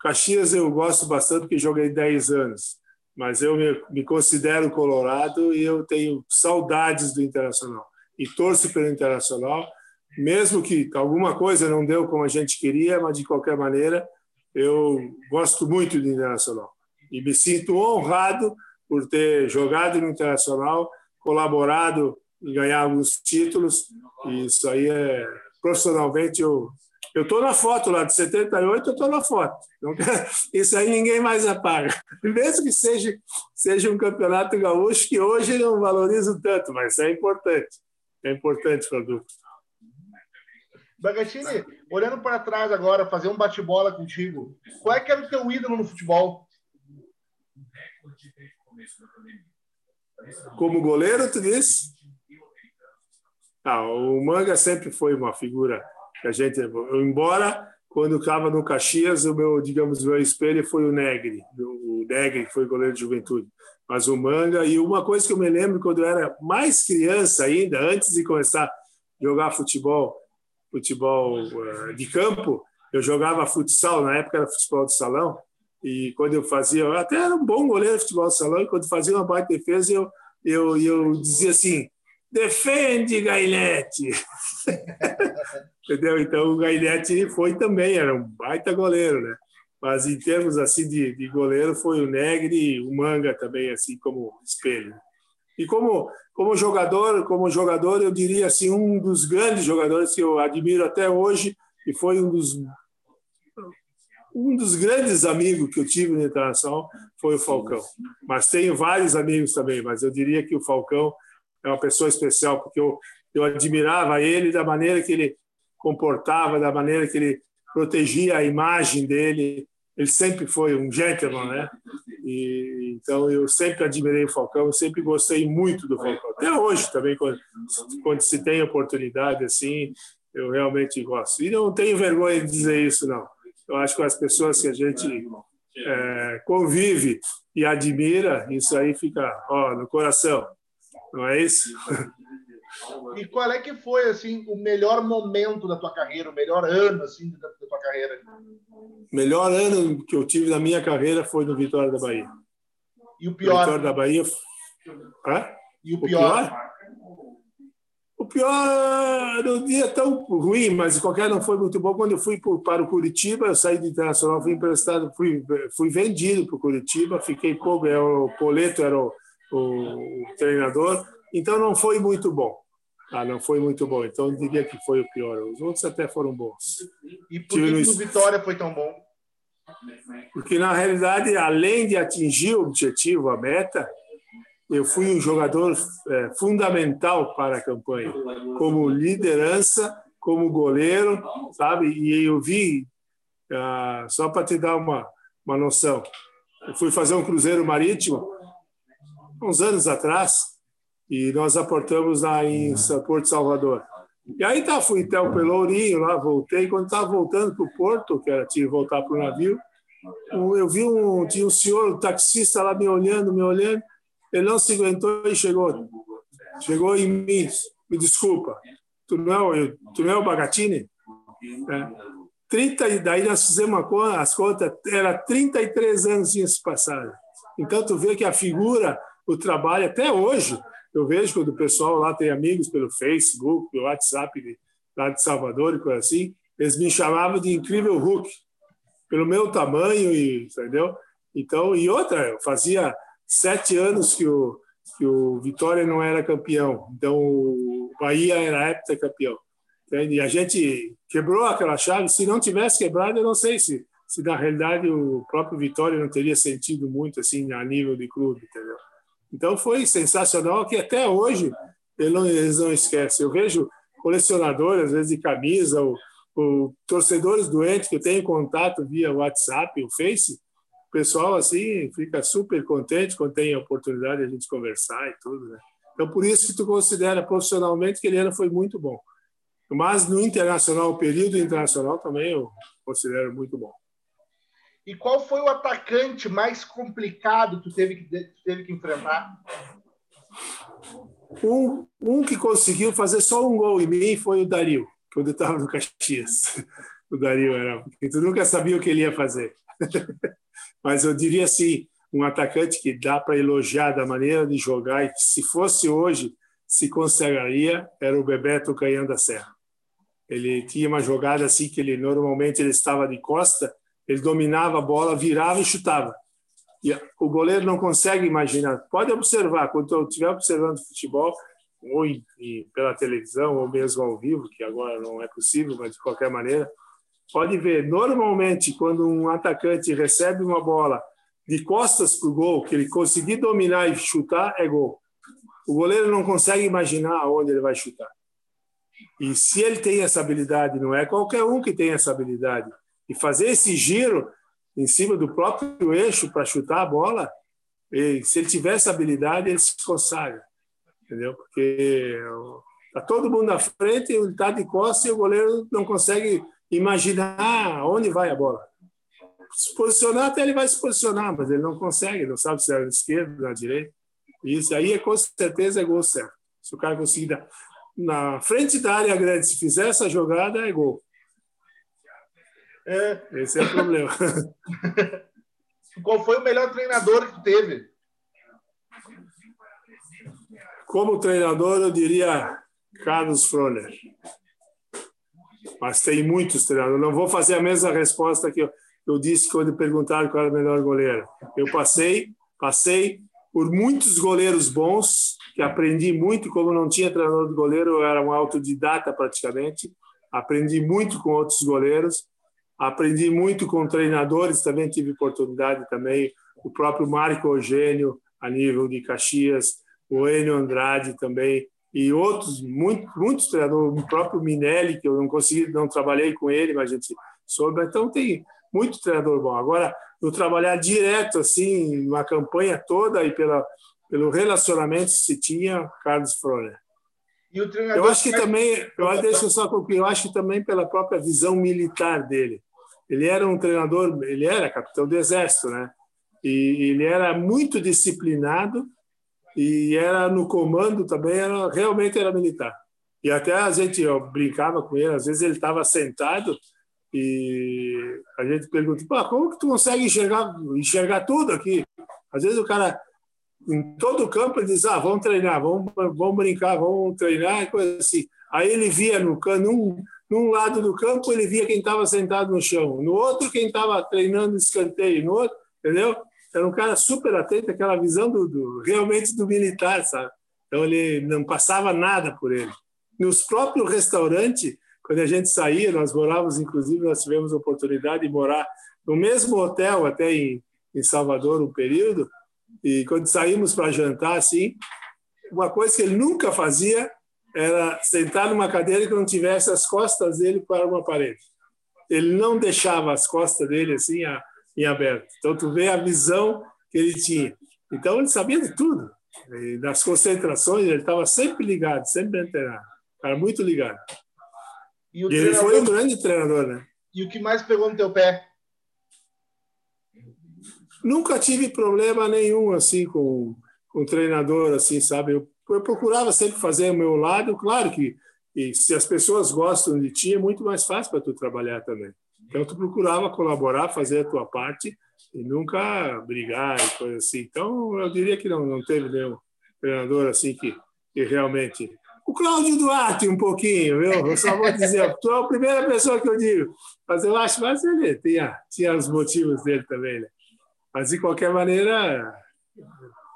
B: Caxias eu gosto bastante porque joguei 10 anos. Mas eu me, me considero colorado e eu tenho saudades do Internacional. E torço pelo Internacional, mesmo que alguma coisa não deu como a gente queria, mas de qualquer maneira eu gosto muito do Internacional. E me sinto honrado por ter jogado no Internacional, colaborado em ganhar alguns títulos. E isso aí é profissionalmente eu eu estou na foto lá de 78, eu estou na foto. Isso aí ninguém mais apaga. Mesmo que seja, seja um campeonato gaúcho que hoje não valorizo tanto, mas é importante. É importante para dupla.
A: Bagatini, olhando para trás agora, fazer um bate-bola contigo, qual é que era o teu ídolo no futebol?
B: Como goleiro, tu disse? Ah, o Manga sempre foi uma figura que a gente, embora quando estava no Caxias, o meu, digamos, meu espelho foi o Negri, o Negri foi goleiro de juventude, mas o Manga e uma coisa que eu me lembro quando eu era mais criança ainda, antes de começar a jogar futebol, futebol uh, de campo, eu jogava futsal, na época era futebol de salão, e quando eu fazia, eu até era um bom goleiro de futebol de salão, e quando fazia uma baita defesa, eu, eu, eu dizia assim, defende, Gailete! Entendeu? Então o Gainete foi também, era um baita goleiro, né? Mas em termos assim de, de goleiro foi o Negri e o Manga também assim como espelho. E como como jogador, como jogador eu diria assim um dos grandes jogadores que eu admiro até hoje e foi um dos um dos grandes amigos que eu tive na Internacional foi o Falcão. Mas tenho vários amigos também, mas eu diria que o Falcão é uma pessoa especial porque eu eu admirava ele da maneira que ele comportava, da maneira que ele protegia a imagem dele. Ele sempre foi um gentleman, né? E, então eu sempre admirei o Falcão, eu sempre gostei muito do Falcão. Até hoje também, quando, quando se tem oportunidade assim, eu realmente gosto. E não tenho vergonha de dizer isso, não. Eu acho que as pessoas que a gente é, convive e admira, isso aí fica ó, no coração. Não é isso?
A: E qual é que foi assim o melhor momento da tua carreira, o melhor ano assim da, tua carreira?
B: Melhor ano que eu tive na minha carreira foi no Vitória da Bahia.
A: E o pior?
B: Vitória da Bahia. Hã?
A: E o pior?
B: O pior no dia tão ruim, mas qualquer não foi muito bom. Quando eu fui para o Curitiba, eu saí do Internacional, fui emprestado, fui, fui vendido para o Curitiba, fiquei como é, o Poleto era o, o treinador, então não foi muito bom. Ah, não foi muito bom. Então eu diria que foi o pior. Os outros até foram bons.
A: E por que, o Vitória foi tão bom?
B: Porque na realidade, além de atingir o objetivo, a meta, eu fui um jogador é, fundamental para a campanha, como liderança, como goleiro, sabe? E eu vi, ah, só para te dar uma, uma noção, eu fui fazer um cruzeiro marítimo uns anos atrás e nós aportamos lá em Porto Salvador. E aí tá, fui até o Pelourinho lá, voltei. Quando estava voltando para o Porto, que era tinha que voltar para o navio, eu vi um, tinha um senhor, um taxista lá me olhando, me olhando. Ele não se aguentou e chegou. Chegou em mim. Me desculpa, tu não é, tu não é o Bagatini? É. 30, daí nós fizemos uma, as contas, era 33 anos tinha se passado. Então tu vê que a figura, o trabalho, até hoje, eu vejo quando o pessoal lá tem amigos pelo Facebook, pelo WhatsApp de, lá de Salvador e coisa assim, eles me chamavam de incrível Hulk, pelo meu tamanho, e, entendeu? Então, e outra, eu fazia sete anos que o, que o Vitória não era campeão, então o Bahia era heptacampeão. Entende? E a gente quebrou aquela chave. Se não tivesse quebrado, eu não sei se, se na realidade o próprio Vitória não teria sentido muito assim a nível de clube, entendeu? Então foi sensacional que até hoje eles não esquecem. Eu vejo colecionadores, às vezes, de camisa, ou, ou torcedores doentes que eu tenho contato via WhatsApp, o Face, pessoal assim fica super contente quando tem a oportunidade de a gente conversar e tudo, né? Então por isso que tu considera profissionalmente que ele era foi muito bom. Mas no internacional, o período internacional também eu considero muito bom.
A: E qual foi o atacante mais complicado que tu teve que, tu teve que enfrentar?
B: Um, um que conseguiu fazer só um gol em mim foi o Dario, quando eu estava no Caxias. O Dario era, porque tu nunca sabia o que ele ia fazer. Mas eu diria assim, um atacante que dá para elogiar da maneira de jogar e que se fosse hoje se consagraria era o Bebeto Canhão da Serra. Ele tinha uma jogada assim que ele normalmente ele estava de costa, ele dominava a bola, virava e chutava. E o goleiro não consegue imaginar. Pode observar, quando eu estiver observando futebol, ou pela televisão, ou mesmo ao vivo, que agora não é possível, mas de qualquer maneira, pode ver. Normalmente, quando um atacante recebe uma bola de costas para o gol, que ele conseguir dominar e chutar, é gol. O goleiro não consegue imaginar onde ele vai chutar. E se ele tem essa habilidade, não é qualquer um que tem essa habilidade. E fazer esse giro em cima do próprio eixo para chutar a bola, e se ele tiver essa habilidade, ele se consagra. Entendeu? Porque está todo mundo na frente, ele está de costas e o goleiro não consegue imaginar onde vai a bola. Se posicionar, até ele vai se posicionar, mas ele não consegue, não sabe se é na esquerda, na direita. Isso aí, com certeza, é gol certo. Se o cara conseguir na frente da área grande, se fizer essa jogada, é gol. É... Esse é o problema.
A: Qual foi o melhor treinador que teve?
B: Como treinador, eu diria Carlos Froner. Mas tem muitos treinadores. Não vou fazer a mesma resposta que eu, eu disse quando perguntaram qual era o melhor goleiro. Eu passei, passei por muitos goleiros bons, que aprendi muito, como não tinha treinador de goleiro, eu era um autodidata praticamente. Aprendi muito com outros goleiros Aprendi muito com treinadores, também tive oportunidade também, o próprio Marco Eugênio, a nível de Caxias, o Enio Andrade também, e outros, muito, muitos treinadores, o próprio Minelli, que eu não consegui, não trabalhei com ele, mas a gente soube. Então, tem muito treinador bom. Agora, eu trabalhar direto, assim, uma campanha toda e pela, pelo relacionamento que se tinha, Carlos Froner. eu acho que também, eu, deixa eu só concluir, eu acho que também pela própria visão militar dele ele era um treinador, ele era capitão do exército, né? E ele era muito disciplinado e era no comando também, era, realmente era militar. E até a gente eu brincava com ele, às vezes ele estava sentado e a gente pergunta, Pô, como que tu consegue enxergar, enxergar tudo aqui? Às vezes o cara, em todo o campo, ele diz, ah, vamos treinar, vamos, vamos brincar, vamos treinar, coisa assim. Aí ele via no cano, num lado do campo, ele via quem estava sentado no chão. No outro, quem estava treinando escanteio. No outro, entendeu? Era um cara super atento, aquela visão do, do, realmente do militar, sabe? Então, ele não passava nada por ele. Nos próprios restaurantes, quando a gente saía, nós morávamos, inclusive, nós tivemos a oportunidade de morar no mesmo hotel, até em, em Salvador, um período, e quando saímos para jantar, assim, uma coisa que ele nunca fazia era sentar numa cadeira que não tivesse as costas dele para uma parede. Ele não deixava as costas dele assim em aberto. Então tu vê a visão que ele tinha. Então ele sabia de tudo. E nas concentrações ele estava sempre ligado, sempre antenado. Era muito ligado. E, e ele foi um grande treinador, né?
A: E o que mais pegou no teu pé?
B: Nunca tive problema nenhum assim com com treinador assim, sabe? Eu eu procurava sempre fazer o meu lado. Claro que se as pessoas gostam de ti, é muito mais fácil para tu trabalhar também. Então, tu procurava colaborar, fazer a tua parte e nunca brigar e coisa assim. Então, eu diria que não, não teve nenhum treinador assim que, que realmente... O Cláudio Duarte, um pouquinho, viu? Eu só vou dizer, tu é a primeira pessoa que eu digo. Mas eu acho que ele tinha, tinha os motivos dele também, né? Mas, de qualquer maneira,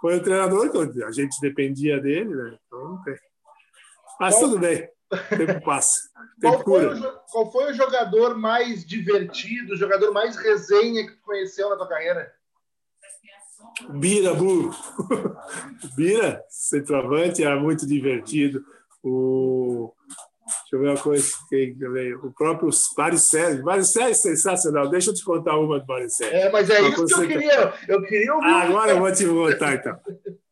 B: foi o treinador que a gente dependia dele, né? Então tem. Mas qual, tudo bem, o tempo passa.
A: Qual foi, o, qual foi, o, jogador mais divertido, o jogador mais resenha que tu conheceu na tua carreira?
B: Bira Burro. Bira, centroavante, era muito divertido. O, Deixa eu ver uma coisa. O próprio. Mário Sérgio é sensacional. Deixa eu te contar uma do Sérgio.
A: É, mas é uma isso que eu queria. Eu queria ouvir.
B: Ah, agora eu vou te contar, então.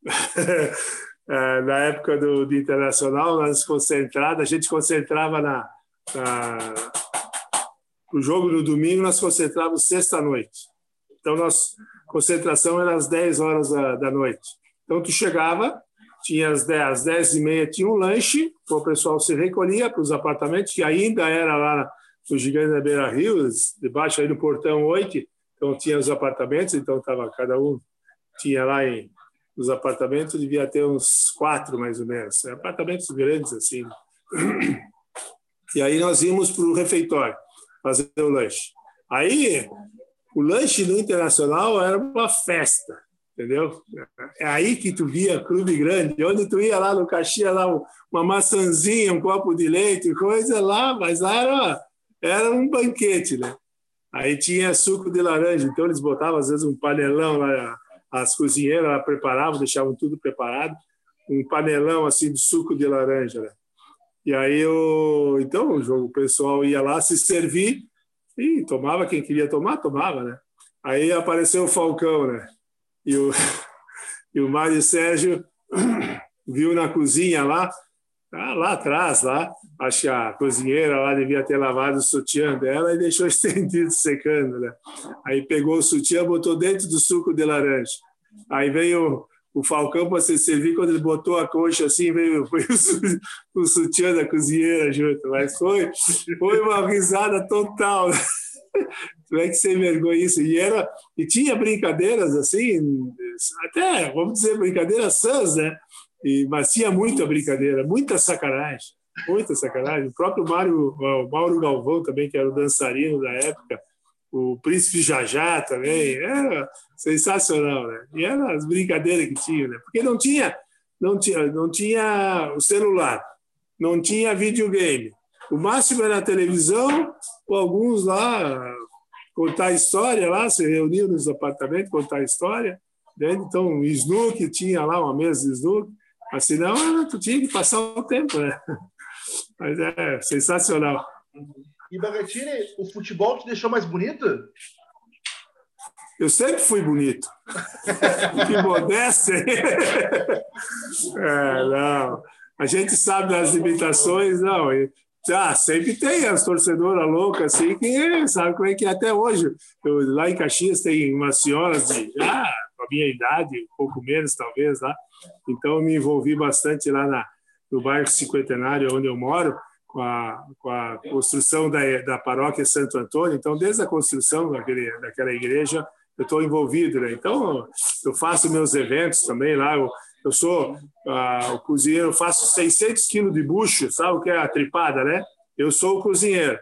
B: É, na época do, do Internacional, nós concentrados, a gente concentrava na, na o jogo no domingo, nós concentrávamos sexta-noite. Então, nossa concentração era às 10 horas da, da noite. Então, tu chegava, tinha às 10, às 10 e meia tinha um lanche, o pessoal se recolhia para os apartamentos, que ainda era lá no Gigante da Beira Rio, debaixo aí do portão 8, então tinha os apartamentos, então estava cada um, tinha lá em, nos apartamentos, devia ter uns quatro mais ou menos, apartamentos grandes assim. E aí nós íamos para o refeitório fazer o lanche. Aí o lanche no Internacional era uma festa entendeu? É aí que tu via clube grande, onde tu ia lá no Caxias, lá uma maçãzinha, um copo de leite, coisa lá, mas lá era, era um banquete, né? Aí tinha suco de laranja, então eles botavam às vezes um panelão lá, as cozinheiras lá preparavam, deixavam tudo preparado, um panelão assim de suco de laranja, né? E aí o então o pessoal ia lá se servir e tomava quem queria tomar, tomava, né? Aí apareceu o Falcão, né? E o, e o Mário Sérgio viu na cozinha lá, tá lá atrás, lá, acho que a cozinheira lá devia ter lavado o sutiã dela e deixou estendido, secando, né? Aí pegou o sutiã, botou dentro do suco de laranja. Aí veio o Falcão para se servir, quando ele botou a coxa assim, veio, veio o, o sutiã da cozinheira junto. Mas foi, foi uma risada total. Né? Tu é que sem vergonha isso. E, era, e tinha brincadeiras assim, até, vamos dizer, brincadeiras sãs, né? E, mas tinha muita brincadeira, muita sacanagem, muita sacanagem. O próprio Mário, o Mauro Galvão também, que era o dançarino da época, o Príncipe Jajá também, era sensacional, né? E eram as brincadeiras que tinha, né? Porque não tinha, não tinha, não tinha o celular, não tinha videogame. O máximo era a televisão, ou alguns lá contar história lá, se reuniam nos apartamentos, contar história. Né? Então, o Snook tinha lá uma mesa de Snook, mas senão tu tinha que passar o tempo, né? Mas é sensacional.
A: E Bagatini, o futebol te deixou mais bonito?
B: Eu sempre fui bonito. que modéstia. é, não. A gente sabe das limitações, não. Ah, sempre tem as torcedoras loucas, assim, que sabe como é que é até hoje. Eu, lá em Caxias tem umas senhoras de ah, a minha idade, um pouco menos talvez lá. Então eu me envolvi bastante lá na, no bairro Cinquentenário, onde eu moro, com a, com a construção da, da paróquia Santo Antônio. Então, desde a construção daquele, daquela igreja, eu estou envolvido. Né? Então, eu faço meus eventos também lá. Eu, eu sou ah, o cozinheiro, faço 600 quilos de bucho, sabe o que é a tripada, né? Eu sou o cozinheiro.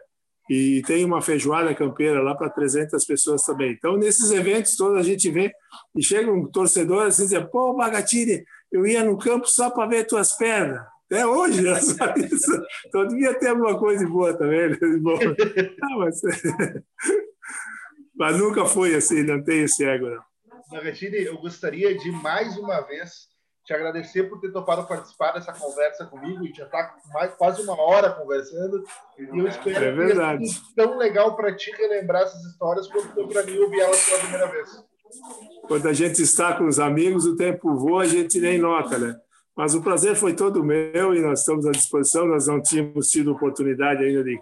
B: E tem uma feijoada campeira lá para 300 pessoas também. Então, nesses eventos todos a gente vê e chega um torcedor assim, diz, pô, Bagatini, eu ia no campo só para ver tuas pernas. Até hoje, sabe isso. Então, devia ter alguma coisa boa também. Né? Bom, ah, mas... mas nunca foi assim, não tem esse ego, não.
A: Bagatini, eu gostaria de mais uma vez te agradecer por ter topado participar dessa conversa comigo. A gente já está mais quase uma hora conversando. E eu espero
B: é verdade.
A: que seja tão legal para ti relembrar essas histórias quanto foi para mim ouvir elas pela primeira vez.
B: Quando a gente está com os amigos, o tempo voa, a gente nem nota, né? Mas o prazer foi todo meu e nós estamos à disposição. Nós não tínhamos tido oportunidade ainda de,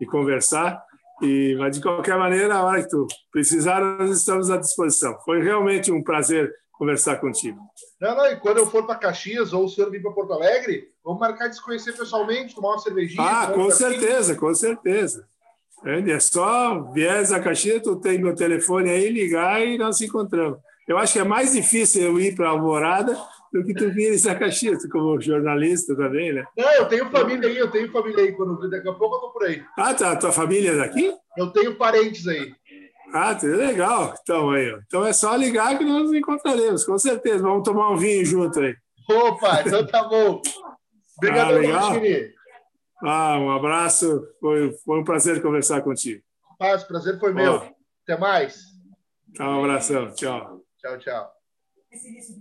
B: de conversar. E, mas, de qualquer maneira, a hora que tu precisar, nós estamos à disposição. Foi realmente um prazer conversar contigo.
A: Não, não, e quando eu for para Caxias ou o senhor vir para Porto Alegre, vamos marcar de se conhecer pessoalmente, tomar uma cervejinha.
B: Ah, com certeza, com certeza. É só viés a Caxias, tu tem meu telefone aí, ligar e nós nos encontramos. Eu acho que é mais difícil eu ir para Alvorada do que tu vires a Caxias, como jornalista também, né?
A: Não, eu tenho família aí, eu tenho família aí. Quando, daqui a pouco eu tô por aí.
B: Ah, tá. Tua família é daqui?
A: Eu tenho parentes aí.
B: Ah, tá legal. Então, aí, então é só ligar que nós nos encontraremos, com certeza. Vamos tomar um vinho junto aí.
A: Opa, então tá bom. Obrigado, ah, legal.
B: Ah, um abraço. Foi, foi um prazer conversar contigo.
A: Paz, prazer foi meu. Até mais.
B: Tá, um abração. Tchau.
A: Tchau, tchau.